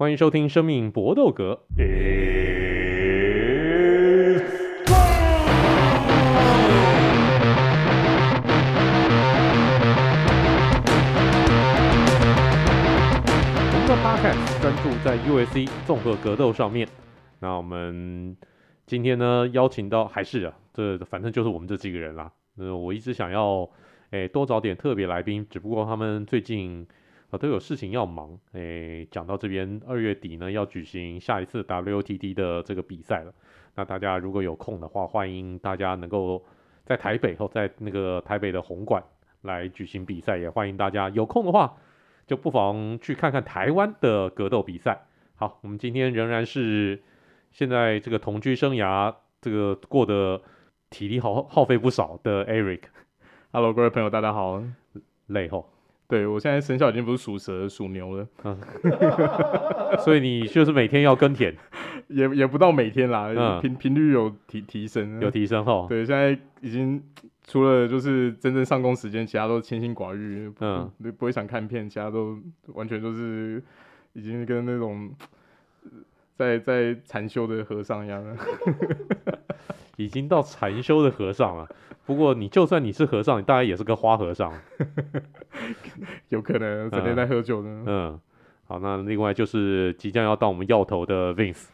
欢迎收听《生命搏斗格》。我们的 Podcast 专注在 UFC 综合格斗上面。那我们今天呢，邀请到还是啊，这反正就是我们这几个人啦。那，我一直想要诶多找点特别来宾，只不过他们最近。啊，都有事情要忙。诶、欸，讲到这边，二月底呢要举行下一次 WTT 的这个比赛了。那大家如果有空的话，欢迎大家能够在台北或在那个台北的红馆来举行比赛，也欢迎大家有空的话，就不妨去看看台湾的格斗比赛。好，我们今天仍然是现在这个同居生涯这个过得体力耗耗费不少的 Eric。Hello，各位朋友，大家好。累吼。对，我现在生肖已经不是属蛇，属牛了。嗯，所以你就是每天要耕田，也也不到每天啦，频频、嗯、率有提提升，有提升哈。对，现在已经除了就是真正上工时间，其他都清心寡欲，嗯，不，不会想看片，其他都完全都是已经跟那种在在禅修的和尚一样了，已经到禅修的和尚了。不过你就算你是和尚，你大概也是个花和尚，有可能整天在喝酒呢。嗯，好，那另外就是即将要到我们要头的 Vince，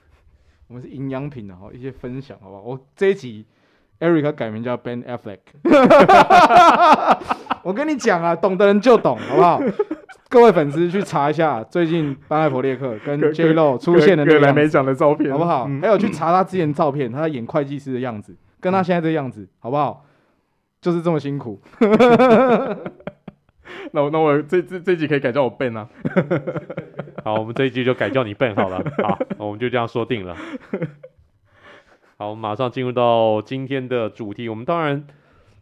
我们是营养品的哈，一些分享好不好？我这一集 Eric 改名叫 Ben Affleck，我跟你讲啊，懂的人就懂，好不好？各位粉丝去查一下最近班艾弗列克跟 J Lo 出现的那个来没讲的照片，好不好？嗯、还有去查他之前照片，他在演会计师的样子，跟他现在这个样子，好不好？就是这么辛苦，那我那我这这这集可以改叫我 Ben 啊，好，我们这一集就改叫你 Ben 好了，好，我们就这样说定了。好，我们马上进入到今天的主题。我们当然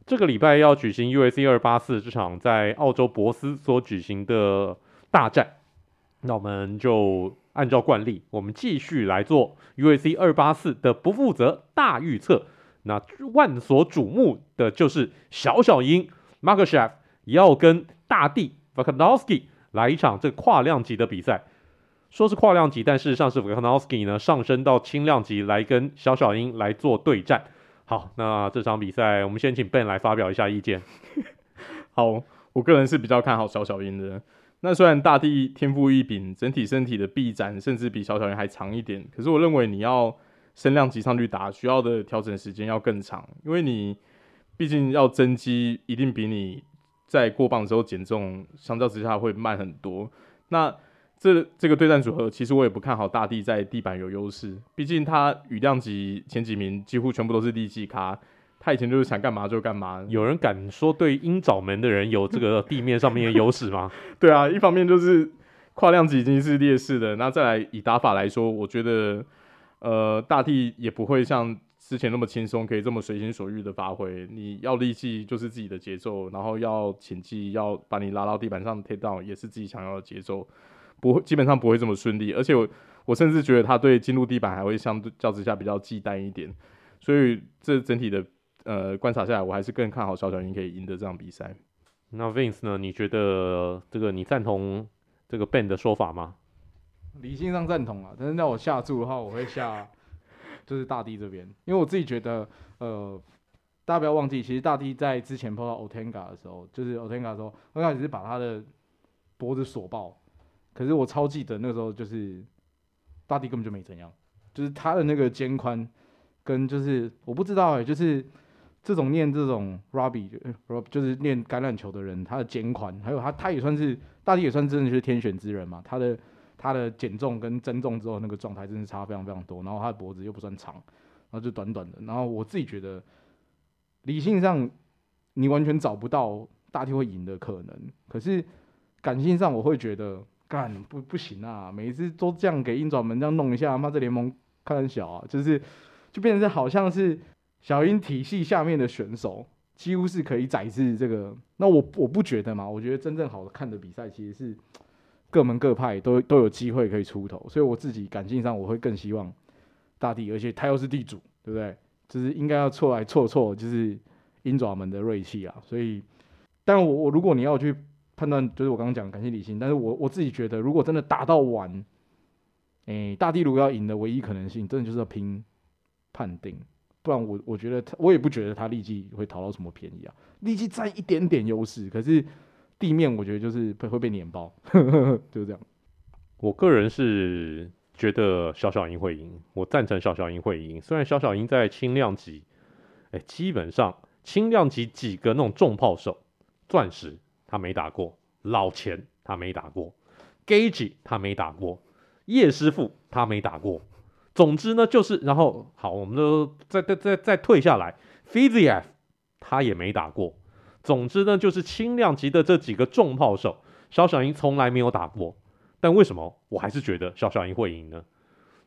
这个礼拜要举行 UAC 二八四这场在澳洲博斯所举行的大战，那我们就按照惯例，我们继续来做 UAC 二八四的不负责大预测。那万所瞩目的就是小小鹰 Makhachev 要跟大帝 Volkanovski 来一场这跨量级的比赛。说是跨量级，但事实上是 Volkanovski 呢上升到轻量级来跟小小鹰来做对战。好，那这场比赛我们先请 Ben 来发表一下意见。好，我个人是比较看好小小鹰的。那虽然大帝天赋异禀，整体身体的臂展甚至比小小鹰还长一点，可是我认为你要。升量级上去打，需要的调整时间要更长，因为你毕竟要增肌，一定比你在过磅的时候减重，相较之下会慢很多。那这这个对战组合，其实我也不看好大地在地板有优势，毕竟他羽量级前几名几乎全部都是力气咖，他以前就是想干嘛就干嘛。有人敢说对鹰爪门的人有这个地面上面的优势吗？对啊，一方面就是跨量级已经是劣势的，那再来以打法来说，我觉得。呃，大地也不会像之前那么轻松，可以这么随心所欲的发挥。你要力气就是自己的节奏，然后要潜技，要把你拉到地板上 take down 也是自己想要的节奏，不会基本上不会这么顺利。而且我我甚至觉得他对进入地板还会相对较之下比较忌惮一点。所以这整体的呃观察下来，我还是更看好小小云可以赢得这场比赛。那 Vince 呢？你觉得这个你赞同这个 Ben 的说法吗？理性上赞同啊，但是让我下注的话，我会下就是大地这边，因为我自己觉得，呃，大家不要忘记，其实大地在之前碰到 Ortega 的时候，就是 Ortega 的时候，刚开始是把他的脖子锁爆，可是我超记得那时候就是大地根本就没怎样，就是他的那个肩宽跟就是我不知道哎、就是这种练这种 Rugby 就是练橄榄球的人，他的肩宽还有他他也算是大地也算真的是天选之人嘛，他的。他的减重跟增重之后那个状态真的差非常非常多，然后他的脖子又不算长，然后就短短的，然后我自己觉得理性上你完全找不到大帝会赢的可能，可是感性上我会觉得干不不行啊，每一次都这样给鹰爪门这样弄一下，妈这联盟开很小啊，就是就变成是好像是小鹰体系下面的选手几乎是可以宰制这个，那我我不觉得嘛，我觉得真正好看的比赛其实是。各门各派都都有机会可以出头，所以我自己感性上我会更希望大地，而且他又是地主，对不对？就是应该要错来错错，就是鹰爪门的锐气啊。所以，但我我如果你要去判断，就是我刚刚讲感性理性，但是我我自己觉得，如果真的打到完，哎、欸，大地如果要赢的唯一可能性，真的就是要拼判定，不然我我觉得他，我也不觉得他立即会讨到什么便宜啊。立即占一点点优势，可是地面我觉得就是会会被碾爆，就是这样。我个人是觉得小小鹰会赢，我赞成小小鹰会赢。虽然小小鹰在轻量级，哎、基本上轻量级几个那种重炮手，钻石他没打过，老钱他没打过，Gage 他没打过。叶师傅他没打过，总之呢就是，然后好，我们都再再再再退下来，Fiziev 他也没打过，总之呢就是轻量级的这几个重炮手，小小鹰从来没有打过，但为什么我还是觉得小小鹰会赢呢？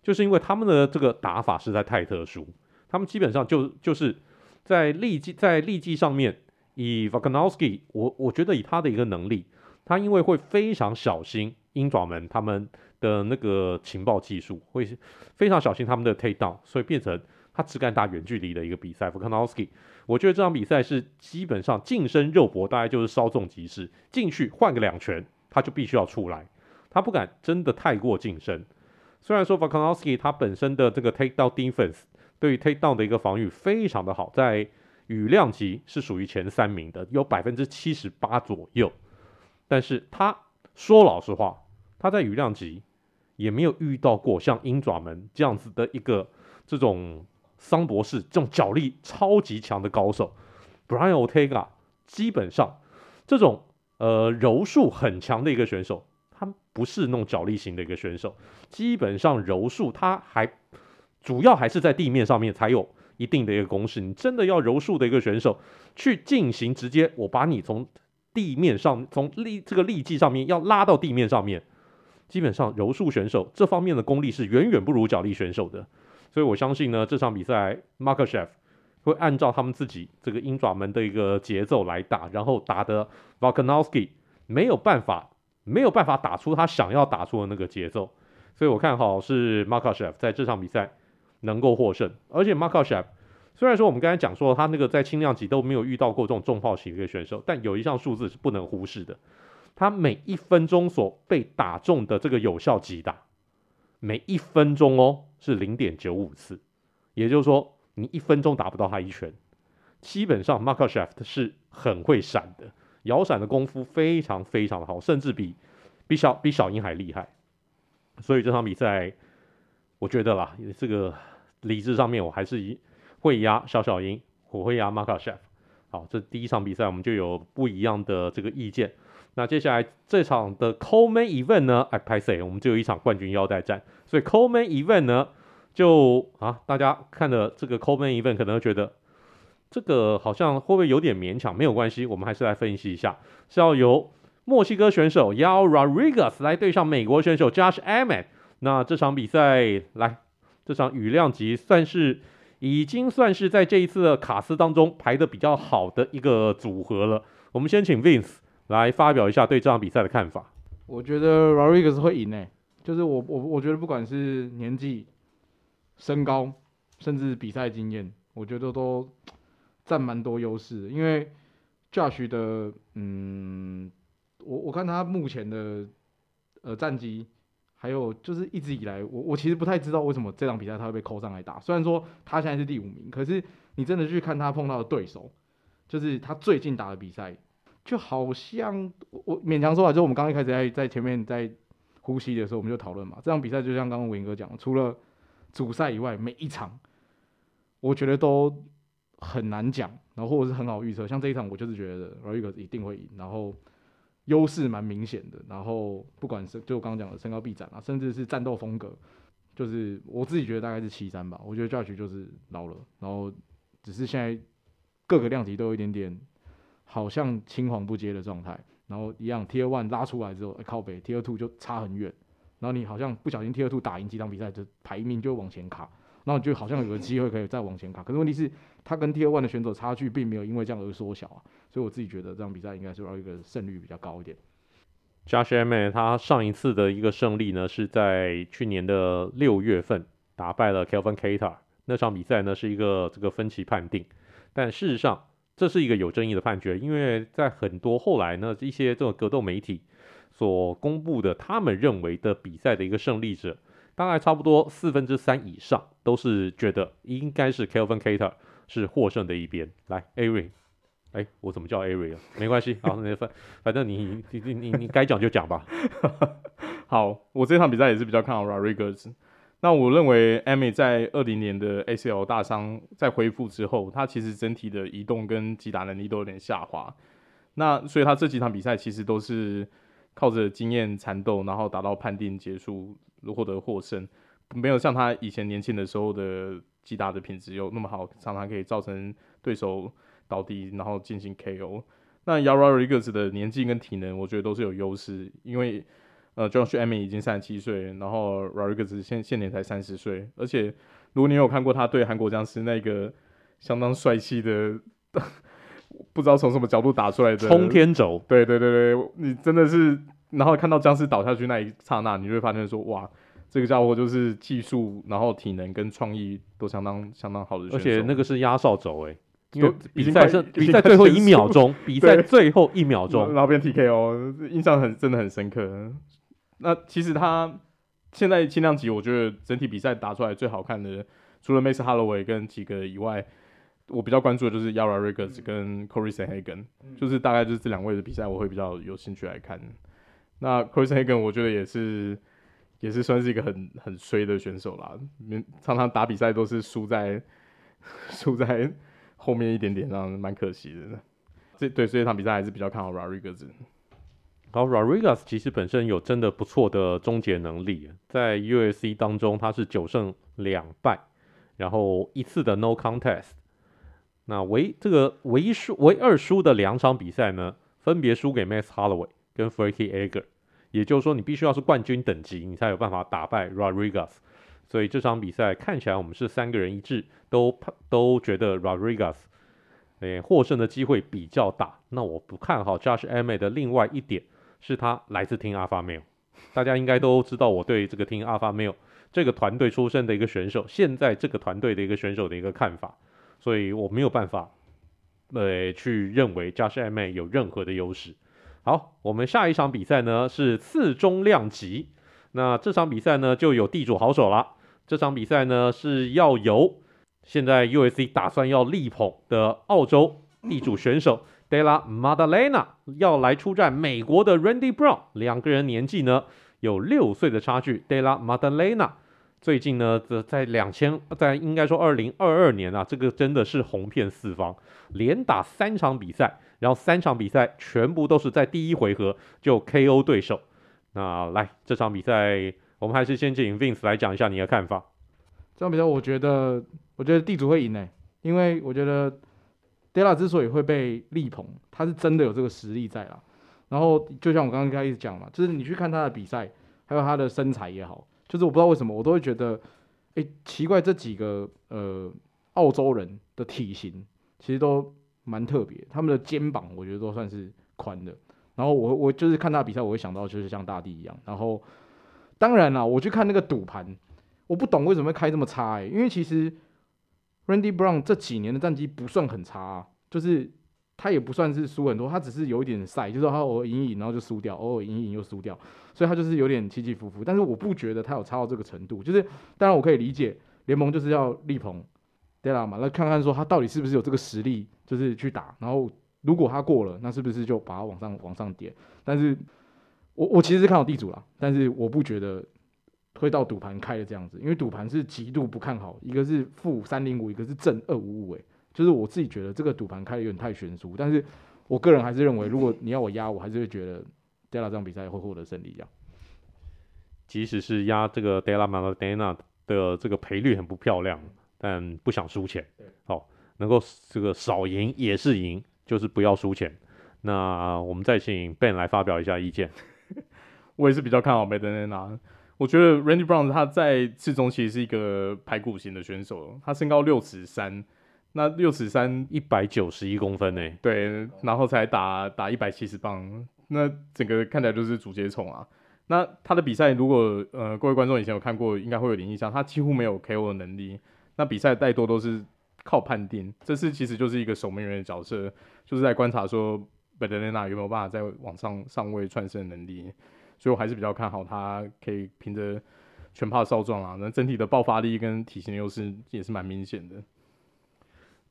就是因为他们的这个打法实在太特殊，他们基本上就就是在力技在力技上面，以 Volkanovski 我我觉得以他的一个能力，他因为会非常小心鹰爪门他们。的那个情报技术会非常小心他们的 take down，所以变成他只敢打远距离的一个比赛。f o k a n o w s k i 我觉得这场比赛是基本上近身肉搏，大概就是稍纵即逝，进去换个两拳他就必须要出来，他不敢真的太过近身。虽然说 f o k a n o w s k i 他本身的这个 take down defense 对于 take down 的一个防御非常的好，在羽量级是属于前三名的，有百分之七十八左右，但是他说老实话，他在羽量级。也没有遇到过像鹰爪门这样子的一个这种桑博士这种脚力超级强的高手，Brian Otega，基本上这种呃柔术很强的一个选手，他不是那种脚力型的一个选手，基本上柔术他还主要还是在地面上面才有一定的一个攻势。你真的要柔术的一个选手去进行直接，我把你从地面上从力这个力技上面要拉到地面上面。基本上柔术选手这方面的功力是远远不如脚力选手的，所以我相信呢，这场比赛 Makhachev 会按照他们自己这个鹰爪门的一个节奏来打，然后打的 v o l k a n o w s k i 没有办法没有办法打出他想要打出的那个节奏，所以我看好是 Makhachev 在这场比赛能够获胜，而且 Makhachev 虽然说我们刚才讲说他那个在轻量级都没有遇到过这种重炮型的一个选手，但有一项数字是不能忽视的。他每一分钟所被打中的这个有效击打，每一分钟哦是零点九五次，也就是说你一分钟打不到他一拳。基本上 Makhachev 是很会闪的，摇闪的功夫非常非常的好，甚至比比小比小鹰还厉害。所以这场比赛，我觉得啦，这个理智上面我还是会压小小鹰，我会压 Makhachev。好，这第一场比赛我们就有不一样的这个意见。那接下来这场的 Co-Main Event 呢？哎，拍谢，我们就有一场冠军腰带战，所以 Co-Main Event 呢，就啊，大家看了这个 Co-Main Event 可能觉得这个好像会不会有点勉强？没有关系，我们还是来分析一下，是要由墨西哥选手 Yair Rodriguez 来对上美国选手 Josh Emmett。那这场比赛来，这场羽量级算是已经算是在这一次的卡斯当中排的比较好的一个组合了。我们先请 Vince。来发表一下对这场比赛的看法。我觉得 Rodriguez 会赢诶、就是我我我觉得不管是年纪、身高，甚至比赛经验，我觉得都占蛮多优势。因为 Josh 的，嗯，我我看他目前的呃战绩，还有就是一直以来，我我其实不太知道为什么这场比赛他会被扣上来打。虽然说他现在是第五名，可是你真的去看他碰到的对手，就是他最近打的比赛。就好像我勉强说啊，就我们刚一开始在在前面在呼吸的时候，我们就讨论嘛。这场比赛就像刚刚文哥讲，除了主赛以外，每一场我觉得都很难讲，然后或者是很好预测。像这一场，我就是觉得 Rodriguez 一定会赢，然后优势蛮明显的。然后不管是就我刚刚讲的身高臂展啊，甚至是战斗风格，就是我自己觉得大概是七三吧。我觉得 Josh 就是老了，然后只是现在各个量级都有一点点。好像青黄不接的状态，然后一样，T 二 One 拉出来之后，欸、靠北，T 二 Two 就差很远，然后你好像不小心 Tier Two 打赢几场比赛，就排名就往前卡，然后你就好像有个机会可以再往前卡。可是问题是，他跟 T 二 One 的选手差距并没有因为这样而缩小啊，所以我自己觉得这场比赛应该是要一个胜率比较高一点。Josh m a 他上一次的一个胜利呢，是在去年的六月份打败了 Calvin Kattar，那场比赛呢是一个这个分歧判定，但事实上。这是一个有争议的判决，因为在很多后来呢，一些这种格斗媒体所公布的，他们认为的比赛的一个胜利者，大概差不多四分之三以上都是觉得应该是 Kelvin Kater 是获胜的一边。来，Ari，哎，我怎么叫 Ari 了？没关系，好，那反反正你你你你你该讲就讲吧。好，我这场比赛也是比较看好 Rodriguez。那我认为艾米在二零年的 ACL 大伤在恢复之后，他其实整体的移动跟击打能力都有点下滑。那所以他这几场比赛其实都是靠着经验缠斗，然后达到判定结束，获得获胜，没有像他以前年轻的时候的击打的品质有那么好，常常可以造成对手倒地，然后进行 KO。那 Yair Rodriguez 的年纪跟体能，我觉得都是有优势，因为。呃，Josh Emmett 已经三十七岁，然后 Rodriguez 现现年才三十岁，而且如果你有看过他对韩国僵尸那个相当帅气的，不知道从什么角度打出来的冲天轴，对对对对，你真的是，然后看到僵尸倒下去那一刹那，你就会发现说，哇，这个家伙就是技术，然后体能跟创意都相当相当好的，而且那个是压哨轴诶。因为比赛是比赛最后一秒钟，比 赛最后一秒钟，然后变 TKO，印象很真的很深刻。那其实他现在轻量级，我觉得整体比赛打出来最好看的，除了 Max Holloway 跟几个以外，我比较关注的就是 Yair Rodriguez 跟 Cory Sandhagen，就是大概就是这两位的比赛，我会比较有兴趣来看。那 Cory Sandhagen 我觉得也是也是算是一个很很衰的选手啦，常常打比赛都是输在 输在后面一点点，这样蛮可惜的。这对这一场比赛还是比较看好 Rodriguez。然后 Rodriguez 其实本身有真的不错的终结能力，在 UFC 当中他是九胜两败，然后一次的 No Contest。那唯这个唯一输唯二输的两场比赛呢，分别输给 Max Holloway 跟 Frankie Edgar。也就是说，你必须要是冠军等级，你才有办法打败 Rodriguez。所以这场比赛看起来我们是三个人一致，都都觉得 Rodriguez 诶获胜的机会比较大。那我不看好 Josh Emmett 的另外一点。是他来自 Team Alpha Male，大家应该都知道我对这个 Team Alpha Male 这个团队出身的一个选手，现在这个团队的一个选手的一个看法，所以我没有办法，呃，去认为 Josh Emmett 有任何的优势。好，我们下一场比赛呢是次中量级，那这场比赛呢就有地主好手了。这场比赛呢是要由现在 USC 打算要力捧的澳洲地主选手。Della Madalena 要来出战美国的 Randy Brown，两个人年纪呢有六岁的差距。Della Madalena 最近呢，则在两千，在应该说二零二二年啊，这个真的是红遍四方，连打三场比赛，然后三场比赛全部都是在第一回合就 KO 对手。那来这场比赛，我们还是先请 Vince 来讲一下你的看法。这场比赛，我觉得，我觉得地主会赢诶，因为我觉得。Della 之所以会被力捧，他是真的有这个实力在啦。然后就像我刚刚开始讲嘛，就是你去看他的比赛，还有他的身材也好，就是我不知道为什么，我都会觉得，哎、奇怪，这几个呃澳洲人的体型其实都蛮特别，他们的肩膀我觉得都算是宽的。然后我我就是看他比赛，我会想到就是像大地一样。然后当然啦，我去看那个赌盘，我不懂为什么会开这么差哎、因为其实。Randy Brown 这几年的战绩不算很差啊，就是他也不算是输很多，他只是有一点赛，就是他偶尔赢赢，然后就输掉，偶尔赢赢又输掉，所以他就是有点起起伏伏。但是我不觉得他有差到这个程度，就是当然我可以理解联盟就是要力捧 Della 嘛，那看看说他到底是不是有这个实力，就是去打。然后如果他过了，那是不是就把他往上往上点？但是我我其实是看好地主啦，但是我不觉得。推到赌盘开的这样子，因为赌盘是极度不看好，一个是负三零五，一个是正二五五，哎，就是我自己觉得这个赌盘开的有点太悬殊，但是我个人还是认为，如果你要我压，我还是会觉得 Della 这场比赛会获得胜利这样。即使是压这个 Della Maddalena 的这个赔率很不漂亮，但不想输钱，好、哦，能够这个少赢也是赢，就是不要输钱。那我们再请 Ben 来发表一下意见。我也是比较看好 Maddalena。我觉得 Randy Brown 他在次中其实是一个排骨型的选手，他身高六尺三，那六尺三一百九十一公分呢，对，然后才打打一百七十磅，那整个看起来就是竹节虫啊。那他的比赛如果呃各位观众以前有看过，应该会有点印象，他几乎没有 KO 的能力，那比赛大多都是靠判定，这次其实就是一个守门员的角色，就是在观察说 Maddalena 有没有办法在往上上位窜升的能力。所以我还是比较看好他，可以凭着全帕少壮啊，那整体的爆发力跟体型优势也是蛮明显的。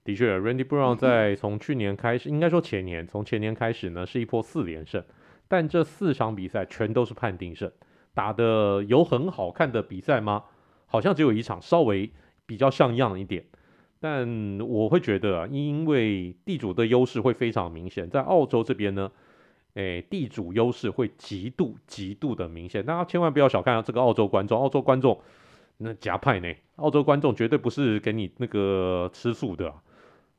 的确，Randy Brown 在从去年开始，应该说前年，从前年开始呢，是一波四连胜，但这四场比赛全都是判定胜，打的有很好看的比赛吗？好像只有一场稍微比较像样一点，但我会觉得啊，因为地主的优势会非常明显，在澳洲这边呢，诶，地主优势会极度极度的明显，大家千万不要小看这个澳洲观众，澳洲观众那夹派呢，澳洲观众绝对不是给你那个吃素的。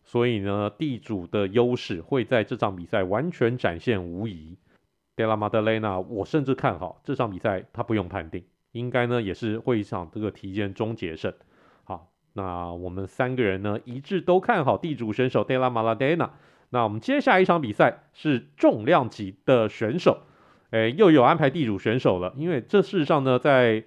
所以呢，地主的优势会在这场比赛完全展现无疑。德拉马德雷纳我甚至看好这场比赛他不用判定，应该呢也是会一场这个提前终结胜。好，那我们三个人呢一致都看好地主选手 Della Maddalena。那我们接下来一场比赛是重量级的选手，诶，又有安排地主选手了，因为这事实上呢在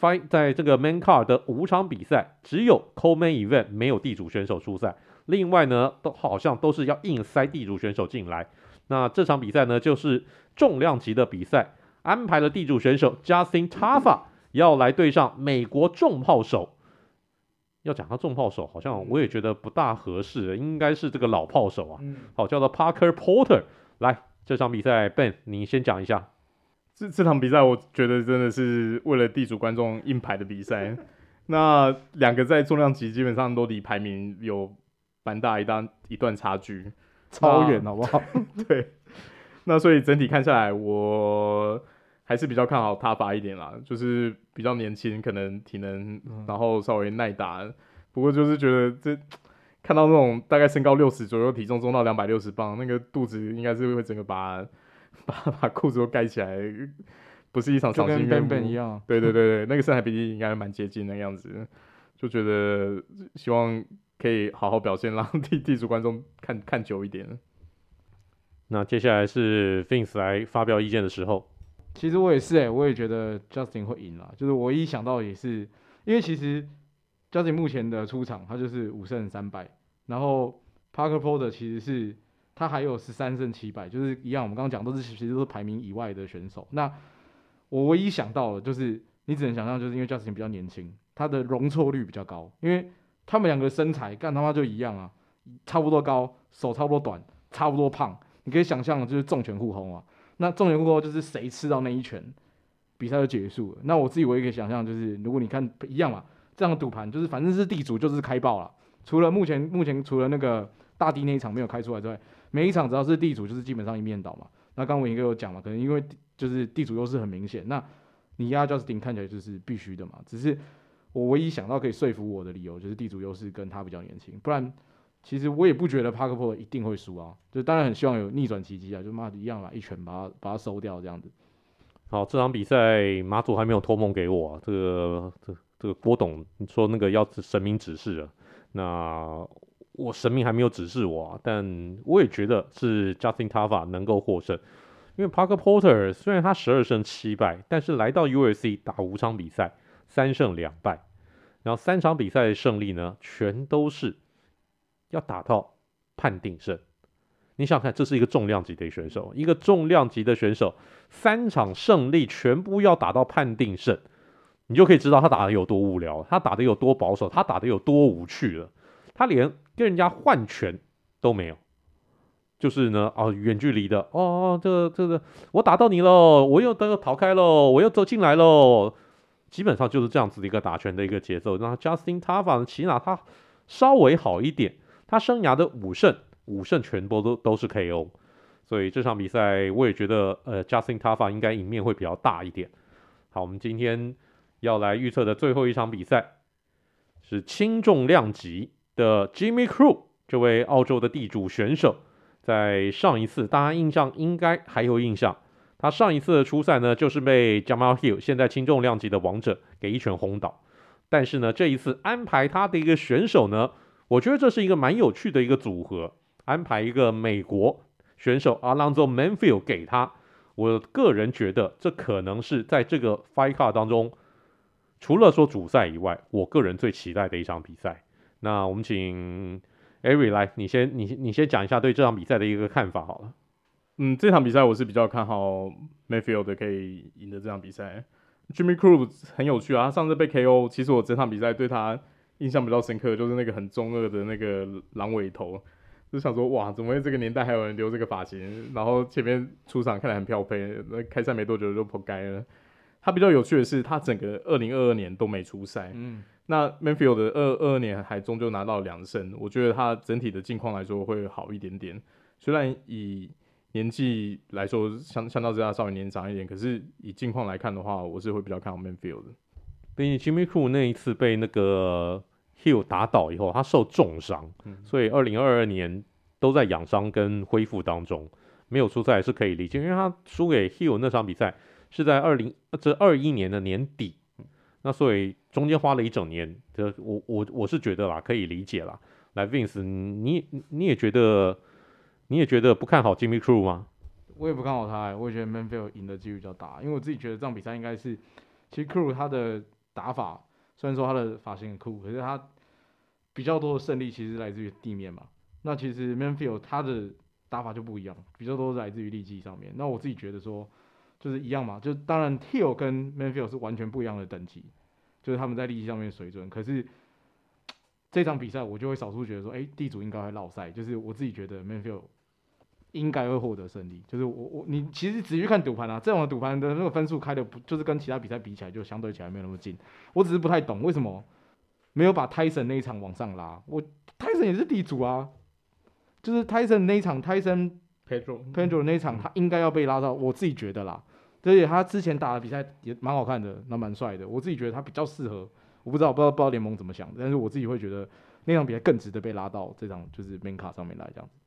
Fight 在这个 Main Card 的五场比赛，只有 Co-Main Event 没有地主选手出赛。另外呢，都好像都是要硬塞地主选手进来。那这场比赛呢，就是重量级的比赛，安排了地主选手 Justin Tafa 要来对上美国重炮手。要讲他重炮手，好像我也觉得不大合适，应该是这个老炮手啊。好，叫做 Parker Porter。来，这场比赛，Ben，你先讲一下。这这场比赛，我觉得真的是为了地主观众硬排的比赛。那两个在重量级基本上都离排名有。蛮大一段一段差距，超远好不好？对，那所以整体看下来，我还是比较看好他发一点啦，就是比较年轻，可能体能，嗯、然后稍微耐打。不过就是觉得这看到那种大概身高六十左右，体重重到两百六十磅，那个肚子应该是会整个把把把裤子都盖起来，不是一场赏心悦目一样。对对 对对，那个身材比例应该蛮接近的样子，就觉得希望。可以好好表现，让 地地主观众看看久一点。那接下来是 Vince 来发表意见的时候。其实我也是哎、欸，我也觉得 Justin 会赢啦。就是我一想到也是，因为其实 Justin 目前的出场他就是五胜三败，然后 Parker Porter 其实是他还有十三胜七败，就是一样。我们刚刚讲都是其实都是排名以外的选手。那我唯一想到的就是，你只能想象，就是因为 Justin 比较年轻，他的容错率比较高，因为。他们两个身材干他妈就一样啊，差不多高，手差不多短，差不多胖。你可以想象，就是重拳互轰啊。那重点过后就是谁吃到那一拳，比赛就结束了。那我自己唯一可以想象就是，如果你看一样嘛，这样的赌盘就是反正是地主就是开爆了。除了目前目前除了那个大地那一场没有开出来之外，每一场只要是地主就是基本上一面倒嘛。那刚刚我应该有讲嘛，可能因为就是地主优势很明显，那你压 Justin 看起来就是必须的嘛，只是。我唯一想到可以说服我的理由，就是地主优势跟他比较年轻，不然其实我也不觉得 Parker 一定会输啊。就当然很希望有逆转奇迹啊，就妈的一样嘛，一拳把他把他收掉这样子。好，这场比赛马祖还没有托梦给我，啊，这个这这个郭董说那个要神明指示啊，那我神明还没有指示我，啊，但我也觉得是 Justin Tafa 能够获胜，因为 Parker Porter 虽然他十二胜七败，但是来到 UFC 打五场比赛，三胜两败。然后三场比赛的胜利呢，全都是要打到判定胜。你想想看，这是一个重量级的选手，一个重量级的选手，三场胜利全部要打到判定胜，你就可以知道他打的有多无聊，他打的有多保守，他打的有多无趣了。他连跟人家换拳都没有，就是呢，哦，远距离的，哦，这个这个，我打到你喽，我又得逃开喽，我又走进来喽。基本上就是这样子的一个打拳的一个节奏。那 Justin Tafa，起码他稍微好一点，他生涯的五胜五胜全部都都是 KO，所以这场比赛我也觉得呃 Justin Tafa 应该赢面会比较大一点。好，我们今天要来预测的最后一场比赛是轻重量级的 Jimmy Crute 这位澳洲的地主选手，在上一次大家印象应该还有印象。他上一次的出赛呢，就是被 Jamal Hill 现在轻重量级的王者给一拳轰倒。但是呢，这一次安排他的一个选手呢，我觉得这是一个蛮有趣的一个组合，安排一个美国选手 Alonzo Manfield 给他。我个人觉得这可能是在这个 Fight Card 当中，除了说主赛以外，我个人最期待的一场比赛。那我们请 Ari 来，你先你你先讲一下对这场比赛的一个看法好了。嗯，这场比赛我是比较看好 Manfield 可以赢得这场比赛。Jimmy Cruz 很有趣啊，他上次被 KO，其实我整场比赛对他印象比较深刻，就是那个很中二的那个狼尾头，就想说哇，怎么会这个年代还有人留这个发型？然后前面出场看来很漂配，那开赛没多久就扑街了。他比较有趣的是，他整个二零二二年都没出赛。嗯，那 Manfield 的二二二年还终究拿到两胜，我觉得他整体的境况来说会好一点点。虽然以年纪来说相相较之下稍微年长一点，可是以近况来看的话，我是会比较看好 Manfield 的。毕竟 Jimmy Crute 那一次被那个 Hill 打倒以后，他受重伤，嗯、所以二零二二年都在养伤跟恢复当中，没有出赛是可以理解，因为他输给 Hill 那场比赛是在二零这二一年的年底，那所以中间花了一整年，这我我我是觉得啦，可以理解啦。来 Vince，你你也觉得？你也觉得不看好 Jimmy Crute 吗？我也不看好他、欸，我也觉得 Manfield 赢的几率比较大，因为我自己觉得这场比赛应该是，其实 Crute 他的打法虽然说他的发型很酷，可是他比较多的胜利其实来自于地面嘛。那其实 Manfield 他的打法就不一样，比较多是来自于力气上面。那我自己觉得说，就是一样嘛，就当然 Hill 跟 Manfield 是完全不一样的等级，就是他们在力气上面水准。可是这场比赛我就会少数觉得说，哎、地主应该会落赛，就是我自己觉得 Manfield。应该会获得胜利，就是我我你其实仔细看赌盘啊，这种赌盘的那个分数开的不就是跟其他比赛比起来就相对起来没有那么近。我只是不太懂为什么没有把泰森那一场往上拉。我泰森也是地主啊，就是泰森那一场泰森 Pedro Pedro 那一场他应该要被拉到，我自己觉得啦。而且他之前打的比赛也蛮好看的，那蛮帅的。我自己觉得他比较适合，我不知道不知道不知道联盟怎么想的，但是我自己会觉得那场比赛更值得被拉到这场就是 main 卡上面来这样子。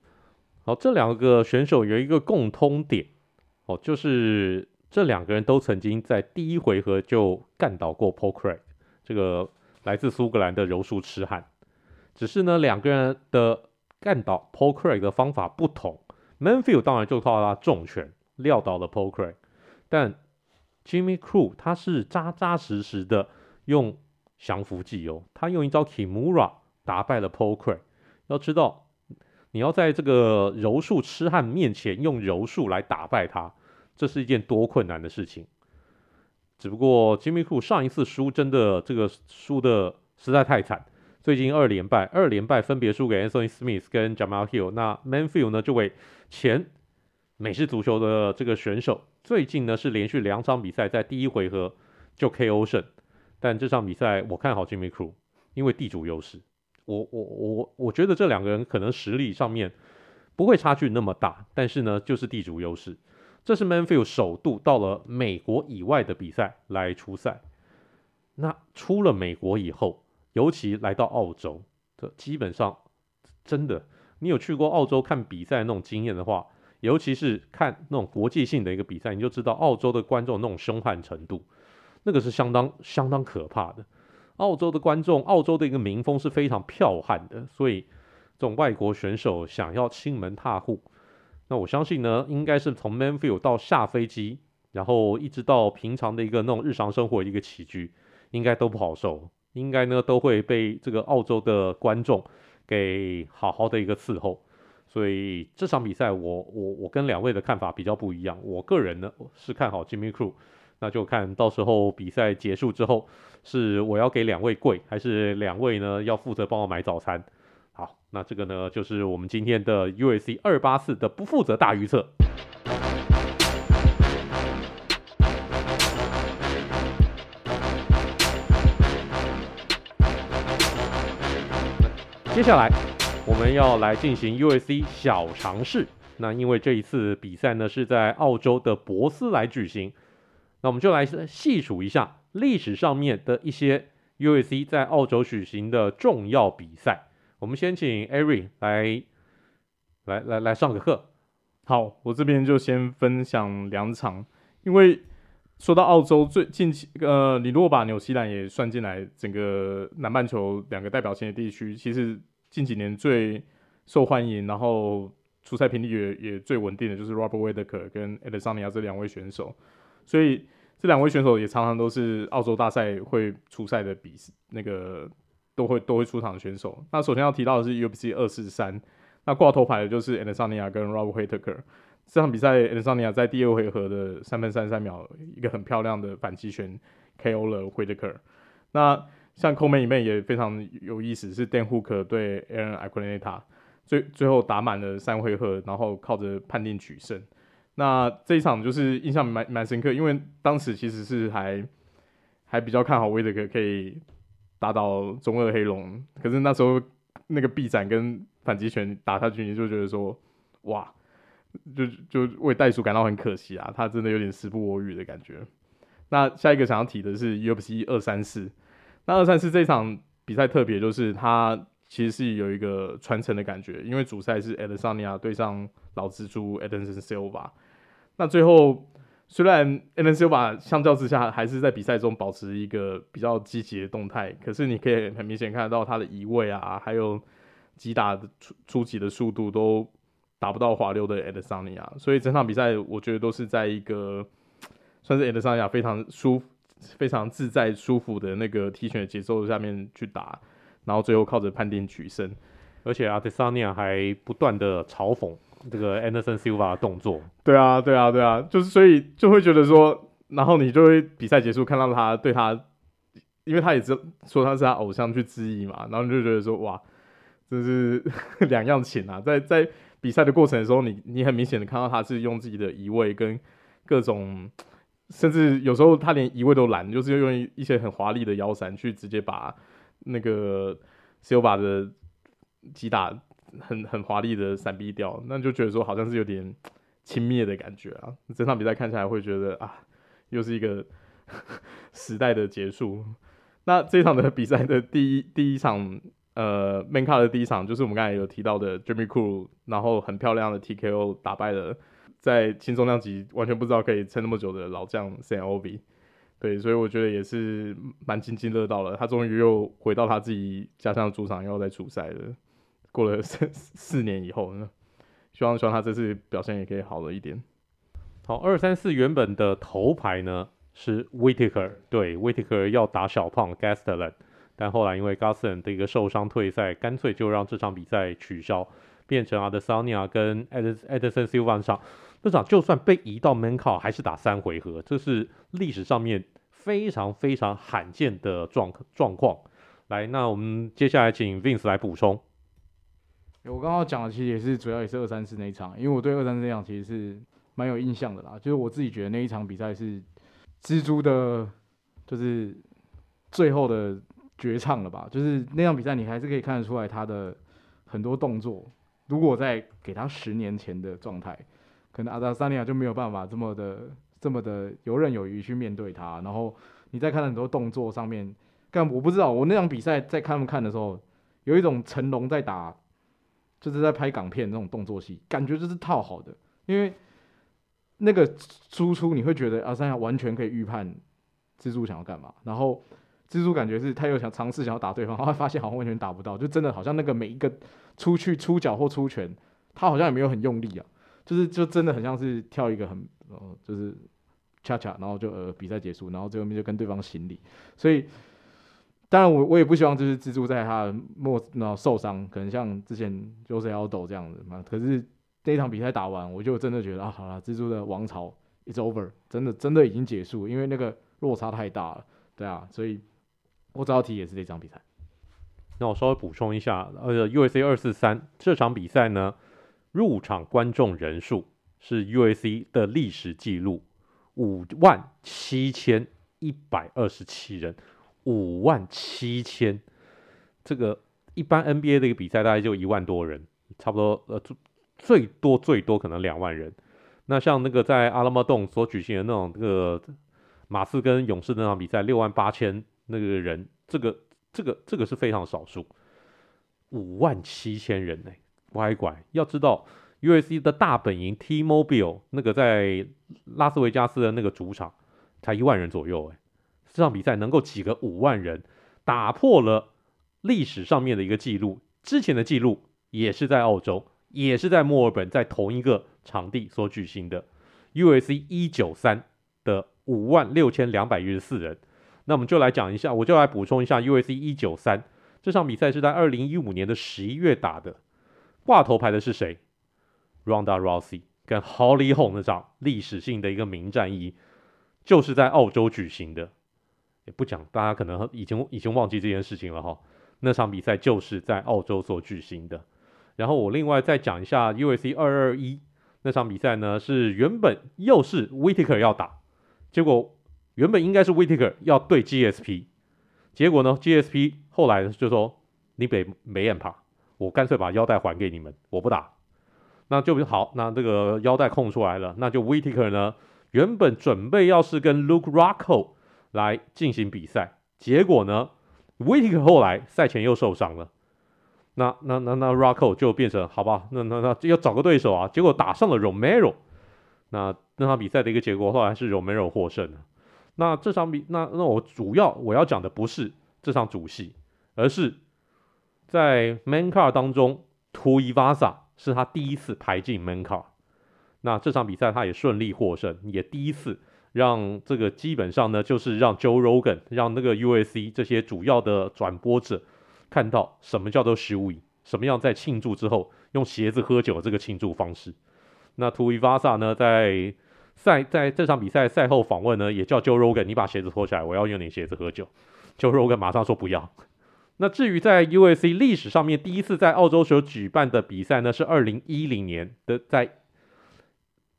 好，这两个选手有一个共通点，哦，就是这两个人都曾经在第一回合就干倒过 Pocray，这个来自苏格兰的柔术痴汉。只是呢，两个人的干倒 Pocray 的方法不同。Manfield 当然就靠他重拳撂倒了 Pocray，但 Jimmy Crew 他是扎扎实实的用降服技哦，他用一招 Kimura 打败了 Pocray。要知道。你要在这个柔术痴汉面前用柔术来打败他，这是一件多困难的事情。只不过 Jimmy Crute 上一次输真的这个输的实在太惨，最近二连败，二连败分别输给 Anthony Smith 跟 Jamal Hill。那 Manfield 呢，这位前美式足球的这个选手，最近呢是连续两场比赛在第一回合就 KO 胜，但这场比赛我看好 Jimmy Crute，因为地主优势。我我我我觉得这两个人可能实力上面不会差距那么大，但是呢，就是地主优势。这是 Manfield 首度到了美国以外的比赛来出赛。那出了美国以后，尤其来到澳洲，这基本上真的，你有去过澳洲看比赛那种经验的话，尤其是看那种国际性的一个比赛，你就知道澳洲的观众那种凶悍程度，那个是相当相当可怕的。澳洲的观众，澳洲的一个民风是非常剽悍的，所以这种外国选手想要亲门踏户，那我相信呢，应该是从 Manfield 到下飞机，然后一直到平常的一个那种日常生活的一个起居，应该都不好受，应该呢都会被这个澳洲的观众给好好的一个伺候，所以这场比赛我我我跟两位的看法比较不一样，我个人呢是看好 Jimmy Crew，。那就看到时候比赛结束之后，是我要给两位跪，还是两位呢要负责帮我买早餐？好，那这个呢就是我们今天的 UFC 二八四的不负责大预测。接下来我们要来进行 UFC 小尝试。那因为这一次比赛呢是在澳洲的博斯来举行。那我们就来细数一下历史上面的一些 UAC 在澳洲举行的重要比赛。我们先请 Ari 来来来来上个课。好，我这边就先分享两场，因为说到澳洲最近期，呃，你如果把纽西兰也算进来，整个南半球两个代表性的地区，其实近几年最受欢迎，然后出赛频率也也最稳定的就是 Robert Whittaker 跟 Adesanya 这两位选手。所以这两位选手也常常都是澳洲大赛会出赛的比那个都会都会出场的选手。那首先要提到的是 UFC 二四三，那挂头牌的就是 Adesanya 跟 Robert Whittaker。这场比赛，Adesanya 在第二回合的三分三十三秒，一个很漂亮的反击拳 KO 了 Whitaker。那像 Coleman 里面也非常有意思，是 Dan Hook 对 Aaron aquineta 最最后打满了三回合，然后靠着判定取胜。那这一场就是印象蛮蛮深刻，因为当时其实是还还比较看好威德克可以打倒中二黑龙，可是那时候那个臂展跟反击拳打下去，你就觉得说，哇！就就为袋鼠感到很可惜啊，他真的有点时不我与的感觉。那下一个想要提的是 UFC 二三四，那二三四这场比赛特别，就是他其实是有一个传承的感觉，因为主赛是 Adesanya 对上老蜘蛛 Anderson Silva。那最后虽然 Anderson Silva 相较之下还是在比赛中保持一个比较积极的动态，可是你可以很明显看得到他的移位啊，还有击打的出出击的速度都。达不到滑溜的 Adesanya，所以整场比赛我觉得都是在一个算是 Adesanya 非常舒、非常自在、舒服的那个踢拳的节奏下面去打，然后最后靠着判定取胜，而且 Adesanya 还不断的嘲讽这个 Anderson Silva 的动作。对啊，对啊，对啊，就是所以就会觉得说，然后你就会比赛结束看到他对他，因为他也知说他是他偶像去质疑嘛，然后你就觉得说哇，真是 两样情啊，在在。比赛的过程的时候，你你很明显的看到他是用自己的移位跟各种，甚至有时候他连移位都懒，就是用一些很华丽的腰闪去直接把那个 Silva 的击打很很华丽的闪避掉，那就觉得说好像是有点轻蔑的感觉啊。整场比赛看起来会觉得啊，又是一个 时代的结束。那这场的比赛的第一第一场。呃，Main Card 的第一场就是我们刚才有提到的 Jimmy Crute，然后很漂亮的 TKO 打败了在轻重量级完全不知道可以撑那么久的老将 Sam Alvey。对，所以我觉得也是蛮津津乐道了。他终于又回到他自己家乡的主场，又要再出赛了。过了四四年以后呢，希望希望他这次表现也可以好了一点。好，二三四原本的头牌呢是 Whittaker，对，Whittaker 要打小胖 Gastelum。但后来因为 Gustin 的一个受伤退赛，干脆就让这场比赛取消，变成 Adesanya 跟 Anderson Silva 上。这场就算被移到 Manca 还是打三回合，这是历史上面非常非常罕见的状状况。来，那我们接下来请 Vince 来补充。我刚刚讲的其实也是主要也是二三四那一场，因为我对二三四那场其实是蛮有印象的啦。就是我自己觉得那一场比赛是蜘蛛的，就是最后的。绝唱了吧？就是那场比赛，你还是可以看得出来他的很多动作。如果再给他十年前的状态，可能阿达萨尼亚就没有办法这么的、这么的游刃有余去面对他。然后你再看很多动作上面，但我不知道，我那场比赛在看他们看的时候，有一种成龙在打，就是在拍港片那种动作戏，感觉就是套好的。因为那个输出，你会觉得阿三完全可以预判蜘蛛想要干嘛，然后。蜘蛛感觉是他又想尝试想要打对方，然后发现好像完全打不到，就真的好像那个每一个出去出脚或出拳，他好像也没有很用力啊，就是就真的很像是跳一个很呃就是恰恰，然后就呃比赛结束，然后最后面就跟对方行礼。所以当然我我也不希望就是蜘蛛在他的末然后受伤，可能像之前 Jose Aldo 这样子嘛。可是这一场比赛打完，我就真的觉得啊，好了，蜘蛛的王朝 is over，真的真的已经结束，因为那个落差太大了，对啊，所以。我这道题也是这场比赛。那我稍微补充一下，呃 U S C 二四三这场比赛呢，入场观众人数是 UAC 的历史记录，五万七千一百二十七人，五万七千。这个一般 NBA 的一个比赛大概就一万多人，差不多，呃，最最多最多可能两万人。那像那个在阿拉莫洞所举行的那种那个马刺跟勇士那场比赛，六万八千。那个人，这个这个这个是非常少数，五万七千人呢，乖乖，要知道，U S C 的大本营 T-Mobile 那个在拉斯维加斯的那个主场才一万人左右，哎，这场比赛能够挤个五万人，打破了历史上面的一个记录，之前的记录也是在澳洲，也是在墨尔本，在同一个场地所举行的。U S C 一九三的五万六千两百一十四人。那我们就来讲一下，我就来补充一下，U S C 一九三这场比赛是在二零一五年的十一月打的，挂头牌的是谁？Ronda Rousey 跟 Holly h o m 那场历史性的一个名战役，就是在澳洲举行的。也不讲，大家可能已经已经忘记这件事情了哈。那场比赛就是在澳洲所举行的。然后我另外再讲一下 UFC 二二一那场比赛呢，是原本又是 Whitaker 要打，结果原本应该是 Whitaker 要对 GSP，结果呢 GSP 后来就说你别没眼怕，我干脆把腰带还给你们，我不打。那就好，那这个腰带空出来了，那就 Whitaker 呢原本准备要是跟 Luke Rocko 来进行比赛，结果呢，Whitaker 后来赛前又受伤了，那那那那 Rocko 就变成好吧，那那那要找个对手啊，结果打上了 Romero，那那场比赛的一个结果后来是 Romero 获胜了。那这场比那那我主要我要讲的不是这场主戏，而是在 Main Car 当中，Tuivasa 是他第一次排进 Main Car，那这场比赛他也顺利获胜，也第一次。让这个基本上呢，就是让 Joe Rogan，让那个 UFC 这些主要的转播者看到什么叫做 Shoey，什么样在庆祝之后用鞋子喝酒这个庆祝方式。那 Tuivasa 呢，在赛在这场比赛赛后访问呢，也叫 Joe Rogan，你把鞋子脱下来，我要用你鞋子喝酒。Joe Rogan 马上说不要。那至于在 UFC 历史上面第一次在澳洲所举办的比赛呢，是二零一零年的在。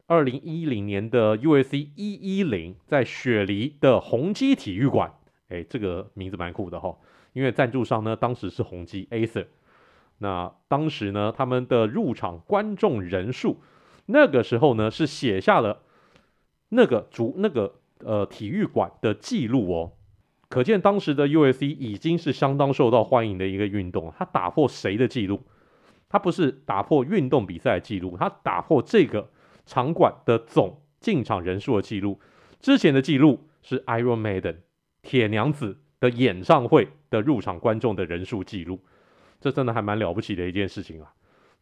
二零一零年的 UFC 一一零在雪梨的宏基体育馆，哎，这个名字蛮酷的哈，因为赞助商呢当时是宏基 Acer，那当时呢他们的入场观众人数，那个时候呢是写下了那个主那个呃体育馆的记录哦，可见当时的 UFC 已经是相当受到欢迎的一个运动，它打破谁的记录？它不是打破运动比赛的记录，它打破这个。场馆的总进场人数的记录，之前的记录是 Iron Maiden 铁娘子的演唱会的入场观众的人数记录，这真的还蛮了不起的一件事情啊。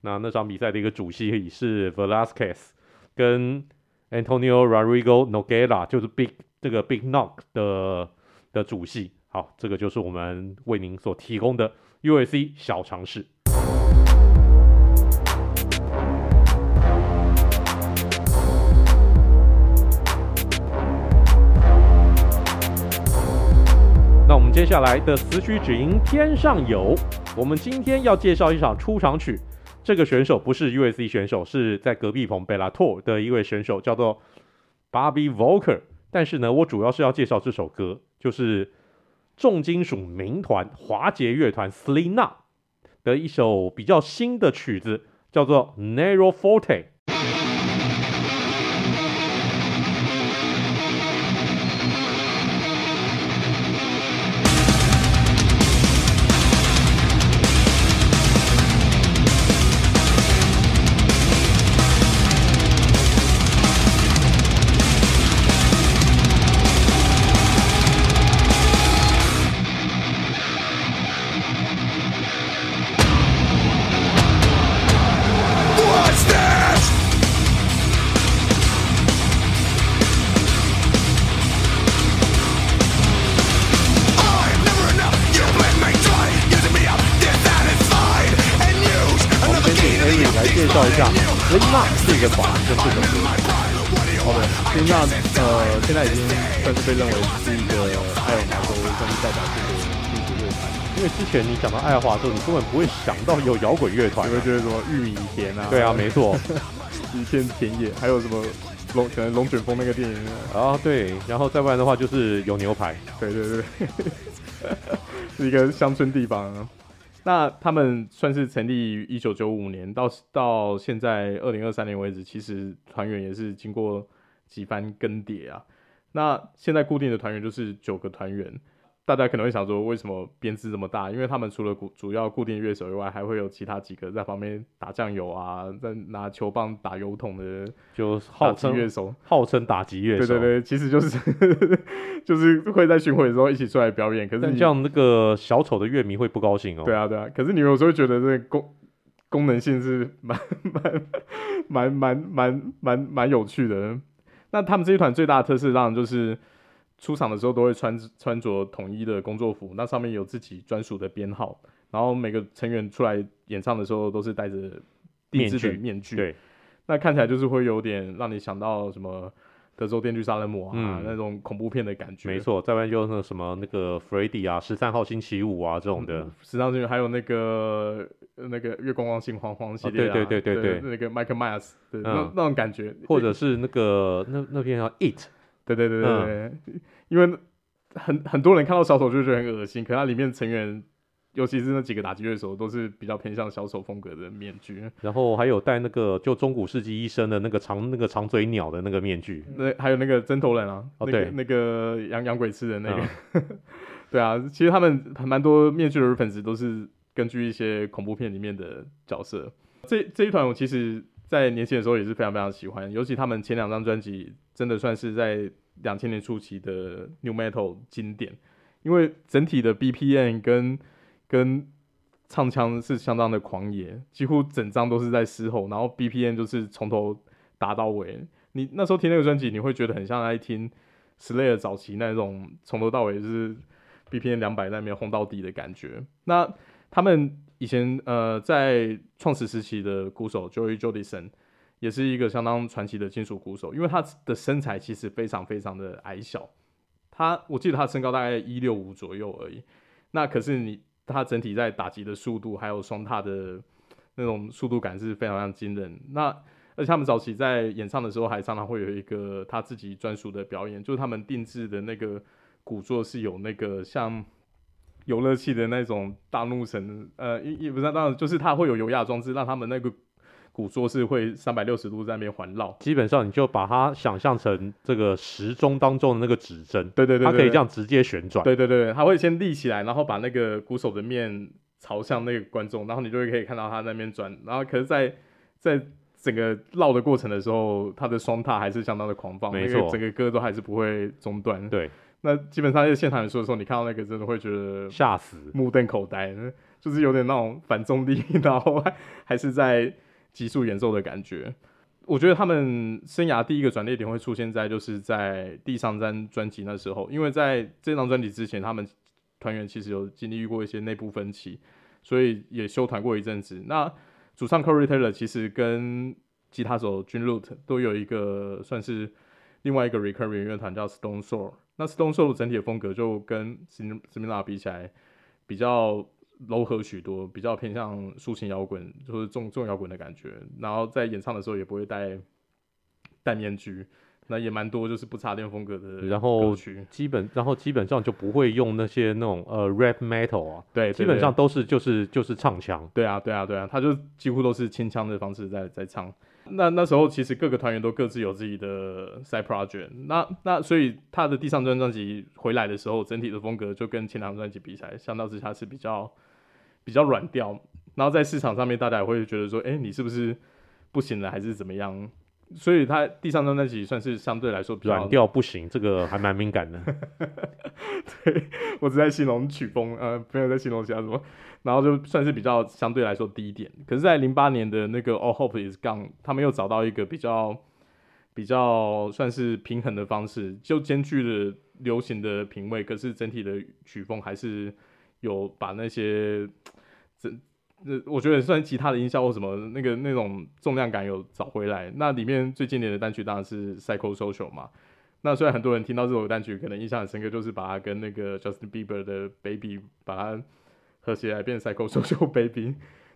那那场比赛的一个主席是 Velasquez 跟 Antonio Rodrigo Nogueira，就是 Big 这个 Big Knock 的的主席。好，这个就是我们为您所提供的 UFC 小尝试。那我们。接下来的词曲只应天上有。我们今天要介绍一场出场曲。这个选手不是 UFC 选手，是在隔壁棚贝拉托的一位选手，叫做 Bobby Volker。但是呢，我主要是要介绍这首歌，就是重金属民团华杰乐团 Selina 的一首比较新的曲子，叫做 Narrow Forte。现在已经算是被认为是一个爱尔华州算是代表性的金属乐团，因为之前你讲到爱尔华州，你根本不会想到有摇滚乐团，你会觉得什么玉米田啊？对啊，没错，一片田野，还有什么龙可能龙卷风那个电影啊？对，然后再不然的话就是有牛排，对对对，是一个乡村地方啊。那他们算是成立于一九九五年，到到现在二零二三年为止，其实团员也是经过几番更迭啊。那现在固定的团员就是九个团员，大家可能会想说，为什么编制这么大？因为他们除了主主要固定乐手以外，还会有其他几个在旁边打酱油啊，在拿球棒打油桶的，就号称乐手，号称打击乐手。对对对，其实就是 就是会在巡回的时候一起出来表演。可是你这样那个小丑的乐迷会不高兴哦。对啊对啊，可是你有时候觉得这个功功能性是蛮蛮蛮蛮蛮蛮蛮有趣的。那他们这一团最大的特色，当然就是出场的时候都会穿穿着统一的工作服，那上面有自己专属的编号，然后每个成员出来演唱的时候都是戴着定制的面具。对，那看起来就是会有点让你想到什么德州电锯杀人魔啊、嗯、那种恐怖片的感觉。没错，再不然就那什么那个 Freddy 啊、十三号星期五啊这种的。十三号星期五还有那个那个月光光心慌慌系列、啊哦、对对对对对，对那个 Michael Myers，那那种感觉，或者是那个那那片叫 It，对对对对对，嗯、因为很很多人看到小丑就觉得很恶心，可它里面成员。尤其是那几个打击乐手，都是比较偏向小丑风格的面具。然后还有戴那个就中古世纪医生的那个长那个长嘴鸟的那个面具。那还有那个针头人啊，哦、那个、对，那个养养鬼吃的那个。嗯、对啊，其实他们还蛮多面具的粉丝都是根据一些恐怖片里面的角色。这这一团我其实，在年轻的时候也是非常非常喜欢，尤其他们前两张专辑真的算是在两千年初期的 New Metal 经典，因为整体的 BPM 跟跟唱腔是相当的狂野，几乎整张都是在嘶吼，然后 BPM 就是从头打到尾。你那时候听那个专辑，你会觉得很像在听 Slayer 早期那种从头到尾就是 BPM 两百在那边轰到底的感觉。那他们以前呃在创始时期的鼓手 Joey j o d i s o n 也是一个相当传奇的金属鼓手，因为他的身材其实非常非常的矮小，他我记得他身高大概一六五左右而已。那可是你。他整体在打击的速度，还有双踏的那种速度感是非常非常惊人。那而且他们早期在演唱的时候，还常常会有一个他自己专属的表演，就是他们定制的那个鼓座是有那个像游乐器的那种大怒神，呃，也不是当然，就是它会有油压装置，让他们那个。鼓座是会三百六十度在那边环绕，基本上你就把它想象成这个时钟当中的那个指针，对对，对对对，它可以这样直接旋转，对对对，它会先立起来，然后把那个鼓手的面朝向那个观众，然后你就会可以看到他那边转，然后可是在，在在整个绕的过程的时候，他的双踏还是相当的狂放，没错，整个歌都还是不会中断，对，那基本上在现场演出的时候，你看到那个真的会觉得吓死，目瞪口呆，就是有点那种反重力，然后还还是在。急速演奏的感觉，我觉得他们生涯第一个转捩点会出现在就是在第三张专辑那时候，因为在这张专辑之前，他们团员其实有经历过一些内部分歧，所以也休团过一阵子。那主唱 Corey Taylor 其实跟吉他手 Gene Lute 都有一个算是另外一个 recurring 乐团叫 Stone Sour，那 Stone Sour 整体的风格就跟 Similar 比起来比较。柔和许多，比较偏向抒情摇滚，就是重重摇滚的感觉。然后在演唱的时候也不会戴戴面具，那也蛮多就是不插电风格的。然后基本，然后基本上就不会用那些那种呃 rap metal 啊，对，对，对，基本上都是就是就是唱腔。对啊，对啊，对啊，他就几乎都是清腔的方式在在唱。那那时候其实各个团员都各自有自己的 side project，那那所以他的第三张专辑回来的时候，整体的风格就跟前两张专辑比起来，相较之下是比较。比较软调，然后在市场上面，大家也会觉得说，哎、欸，你是不是不行了，还是怎么样？所以他第三张专辑算是相对来说比较软调不行，这个还蛮敏感的。对，我只在形容曲风，呃，没有在形容其他什么。然后就算是比较相对来说低一点。可是，在零八年的那个 All Hope Is Gone，他们又找到一个比较比较算是平衡的方式，就兼具了流行的品味，可是整体的曲风还是。有把那些，这那我觉得算吉他的音效或什么那个那种重量感有找回来。那里面最经典的单曲当然是《Psycho Social》嘛。那虽然很多人听到这首单曲可能印象很深刻，就是把它跟那个 Justin Bieber 的《Baby》把它合起来变《Psycho Social Baby》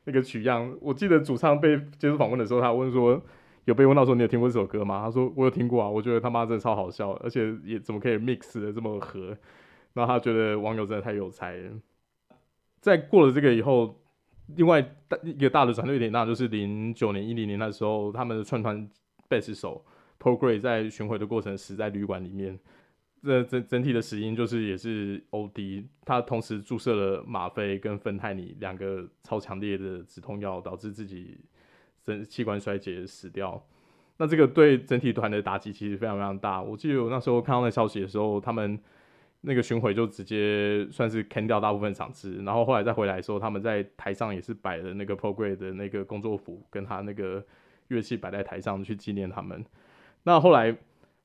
那个曲样。我记得主唱被接受访问的时候，他问说有被问到说你有听过这首歌吗？他说我有听过啊，我觉得他妈真的超好笑，而且也怎么可以 mix 的这么合。然后他觉得网友真的太有才了。在过了这个以后，另外大一个大的转捩点，那就是零九年、一零年那时候，他们的串团贝斯手 p r o g r a y 在巡回的过程死在旅馆里面。这整整体的死因就是也是 OD，他同时注射了吗啡跟芬太尼两个超强烈的止痛药，导致自己整器官衰竭死掉。那这个对整体团的打击其实非常非常大。我记得我那时候看到那消息的时候，他们。那个巡回就直接算是砍掉大部分场次，然后后来再回来的时候，他们在台上也是摆了那个 Paul Gray 的那个工作服，跟他那个乐器摆在台上去纪念他们。那后来，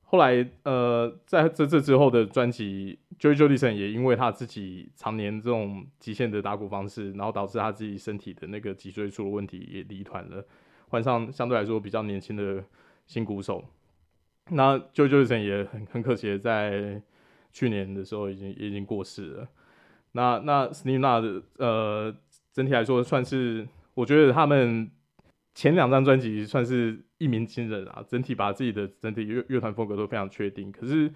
后来呃，在这这之后的专辑，Joey j o d i s o n 也因为他自己常年这种极限的打鼓方式，然后导致他自己身体的那个脊椎出了问题，也离团了。换上相对来说比较年轻的新鼓手。那 Joy Jordison 也很很可惜的在去年的时候已经已经过世了。那那 Slipknot 的呃整体来说算是，我觉得他们前两张专辑算是一鸣惊人啊，整体把自己的整体乐乐团风格都非常确定。可是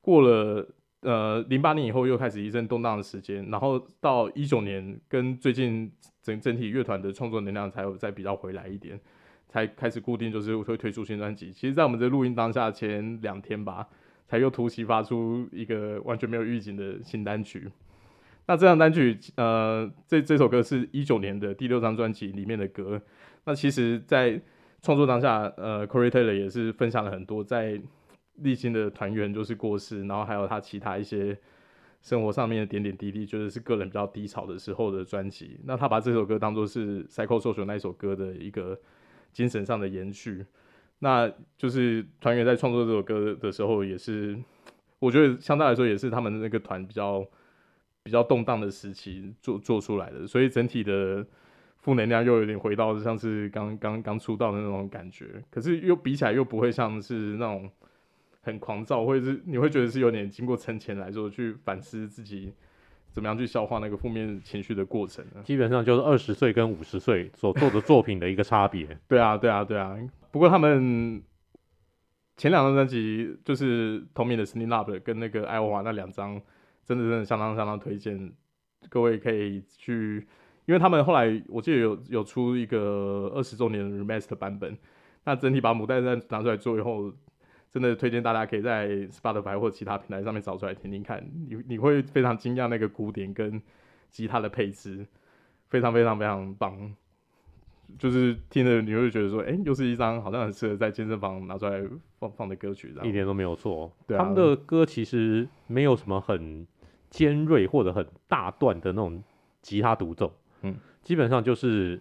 过了呃零八年以后又开始一阵动荡的时间，然后到一九年跟最近整整体乐团的创作能量才有再比较回来一点。才开始固定，就是会推出新专辑。其实，在我们这录音当下前两天吧，才又突袭发出一个完全没有预警的新单曲。那这张单曲，呃，这这首歌是一九年的第六张专辑里面的歌。那其实，在创作当下，呃，Corey Taylor 也是分享了很多在历经的团员就是过世，然后还有他其他一些生活上面的点点滴滴，就是是个人比较低潮的时候的专辑。那他把这首歌当做是 Psycho Social 那一首歌的一个。精神上的延续，那就是团员在创作这首歌的时候，也是我觉得相对来说也是他们的那个团比较比较动荡的时期做做出来的，所以整体的负能量又有点回到像是刚刚刚出道的那种感觉，可是又比起来又不会像是那种很狂躁，或者是你会觉得是有点经过沉潜来说去反思自己。怎么样去消化那个负面情绪的过程呢？基本上就是二十岁跟五十岁所做的作品的一个差别。对啊，对啊，对啊。不过他们前两张专辑就是同名的《Slipknot》跟那个《爱荷华》那两张，真的真的相当相当推荐，各位可以去，因为他们后来我记得有有出一个二十周年 Remaster 版本，那整体把母带再拿出来做以后。真的推荐大家可以在 Spotify 或其他平台上面找出来听听看，你你会非常惊讶那个鼓点跟吉他的配置，非常非常非常棒。就是听了你会觉得说，哎、欸，又是一张好像很适合在健身房拿出来放放的歌曲，一点都没有错。对啊，他们的歌其实没有什么很尖锐或者很大段的那种吉他独奏，嗯，基本上就是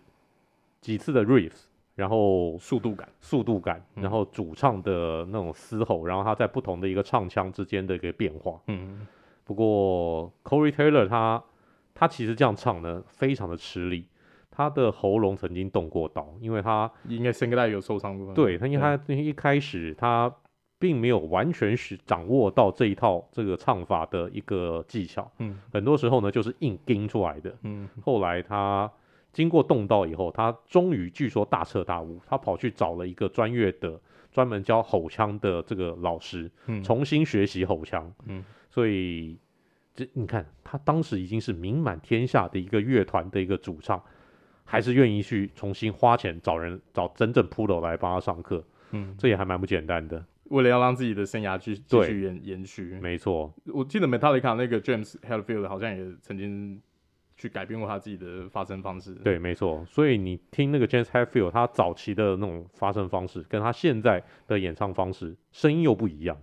几次的 riffs。然后速度感，速度感，然后主唱的那种嘶吼，然后他在不同的一个唱腔之间的一个变化。嗯，不过 Corey Taylor 他他其实这样唱呢，非常的吃力，他的喉咙曾经动过刀，因为他应该声带有受伤过。对，他因为他一开始他并没有完全是掌握到这一套这个唱法的一个技巧。嗯，很多时候呢就是硬撑出来的。嗯，后来他。经过动刀以后，他终于据说大彻大悟，他跑去找了一个专业的、专门教吼腔的这个老师，嗯、重新学习吼腔。嗯，所以这你看，他当时已经是名满天下的一个乐团的一个主唱，还是愿意去重新花钱找人找真正 pro 来帮他上课。嗯，这也还蛮不简单的。为了要让自己的生涯去继续延延续，没错。我记得 Metallica 那个 James Hetfield 好像也曾经。去改变过他自己的发声方式。对，没错。所以你听那个 James Hetfield，他早期的那种发声方式，跟他现在的演唱方式，声音又不一样，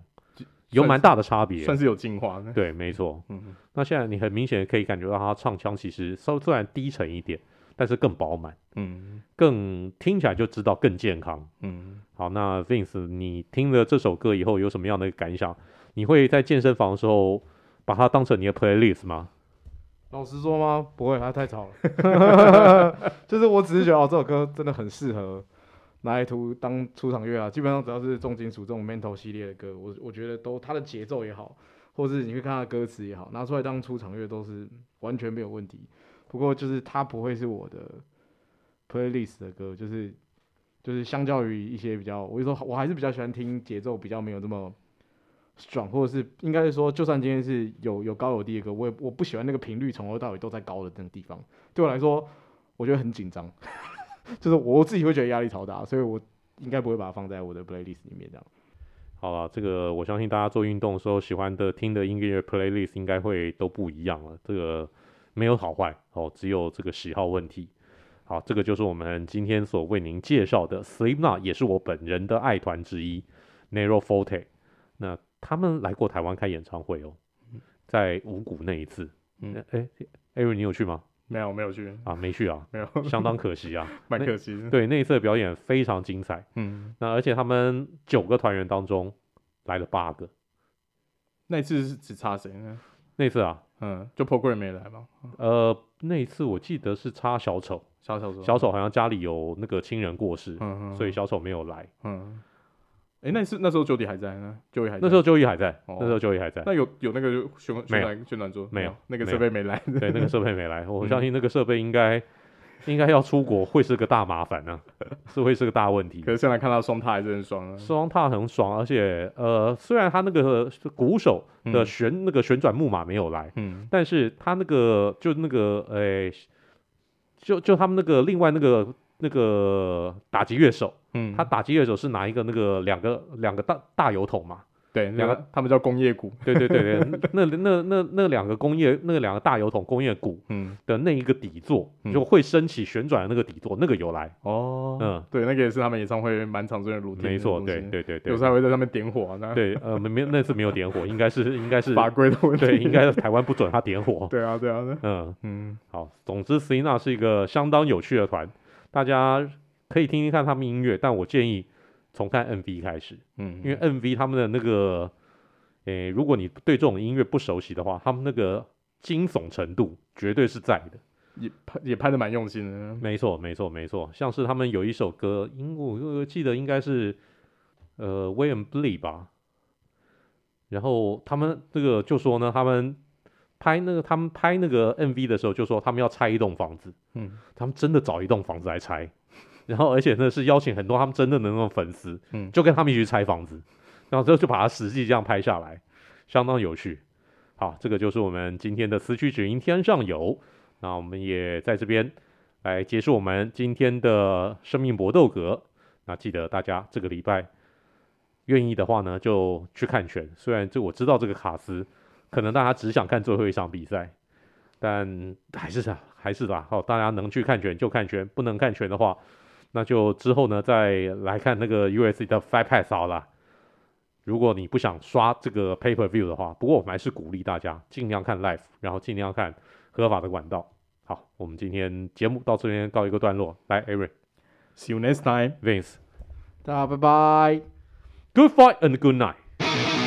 有蛮大的差别，算是有进化。对，没错。嗯，那现在你很明显可以感觉到他唱腔其实稍虽然低沉一点，但是更饱满。嗯，更听起来就知道更健康。嗯，好，那 Vince，你听了这首歌以后有什么样的感想？你会在健身房的时候把它当成你的 playlist 吗？老实说吗？不会，它太吵了。就是我只是觉得哦，这首歌真的很适合拿来图当出场乐啊。基本上只要是重金属这种 metal 系列的歌，我我觉得都它的节奏也好，或是你会看它的歌词也好，拿出来当出场乐都是完全没有问题。不过就是它不会是我的 playlist 的歌，就是就是相较于一些比较，我就说我还是比较喜欢听节奏比较没有这么。爽，或者是应该是说，就算今天是有有高有低的歌，我也我不喜欢那个频率从头到尾都在高的那个地方。对我来说，我觉得很紧张，就是我自己会觉得压力超大，所以我应该不会把它放在我的 playlist 里面这样。好了，这个我相信大家做运动的时候喜欢的听的音乐 playlist 应该会都不一样了。这个没有好坏哦，只有这个喜好问题。好，这个就是我们今天所为您介绍的 Slipknot，也是我本人的爱团之一，Nero Forte。那他们来过台湾开演唱会哦，在五股那一次，嗯，哎、欸，艾瑞，你有去吗？没有，没有去啊，没去啊，没有，相当可惜啊，蛮可惜的。对，那一次的表演非常精彩，嗯，那而且他们九个团员当中来了八个，那一次是只差谁呢？那次啊，嗯，就 Paul Gray 没来嘛？呃，那一次我记得是插小丑，小丑。小丑好像家里有那个亲人过世，嗯嗯，所以小丑没有来。嗯，哎、欸，那是那时候 Jody 还在呢，Jody 还在。那时候 Joey 还在，哦。那时候 Joey 还在。那有有那个宣宣传宣传桌没有那个设备没来，对，那个设备没来，我相信那个设备应该、应该要出国会是个大麻烦呢、啊，是会是个大问题。可是现在看到双踏还是很爽啊，双踏很爽，而且呃，虽然他那个鼓手的旋、嗯、那个旋转木马没有来，嗯，但是他那个就那个诶、欸，就就他们那个另外那个。那个打击乐手，嗯，他打击乐手是拿一个那个两个两个大大油桶嘛？对，两个他们叫工业股。对对对对，那那那那两个工业那两个大油桶工业股，嗯的那一个底座，嗯、就会升起旋转的那个底座，那个由来哦。嗯，对，那个也是他们演唱会蛮常见的路。没错，对对对对，有时候还会在上面点火。那对，呃，没没那次没有点火，应该是应该是法规的问题。对，应该是台湾不准他点火。对啊，对啊，嗯嗯，好，总之 Selina 是一个相当有趣的团，大家。可以听听看他们音乐，但我建议从看 MV 开始，嗯，因为 MV 他们的那个，诶、欸，如果你对这种音乐不熟悉的话，他们那个惊悚程度绝对是在的，也拍也拍的蛮用心的。没错，没错，没错，像是他们有一首歌，因我我记得应该是呃 and Bleed 吧，然后他们这个就说呢，他们拍那个他们拍那个 MV 的时候就说他们要拆一栋房子，嗯，他们真的找一栋房子来拆。然后，而且呢，是邀请很多他们真正的那种粉丝，嗯，就跟他们一起去拆房子，然后之后就把它实际这样拍下来，相当有趣。好，这个就是我们今天的词曲只应天上有。那我们也在这边来结束我们今天的生命搏斗格。那记得大家这个礼拜愿意的话呢，就去看拳。虽然这我知道这个卡斯可能大家只想看最后一场比赛，但还是啊，还是吧。好，大家能去看拳就看拳，不能看拳的话。那就之后呢，再来看那个 UFC 的 Fight Pass 好了。如果你不想刷这个 Pay Per View 的话，不过我们还是鼓励大家尽量看 Live，然后尽量看合法的管道。好，我们今天节目到这边告一个段落。来，Eric，See you next time，Vince，大家拜拜，Good fight and good night。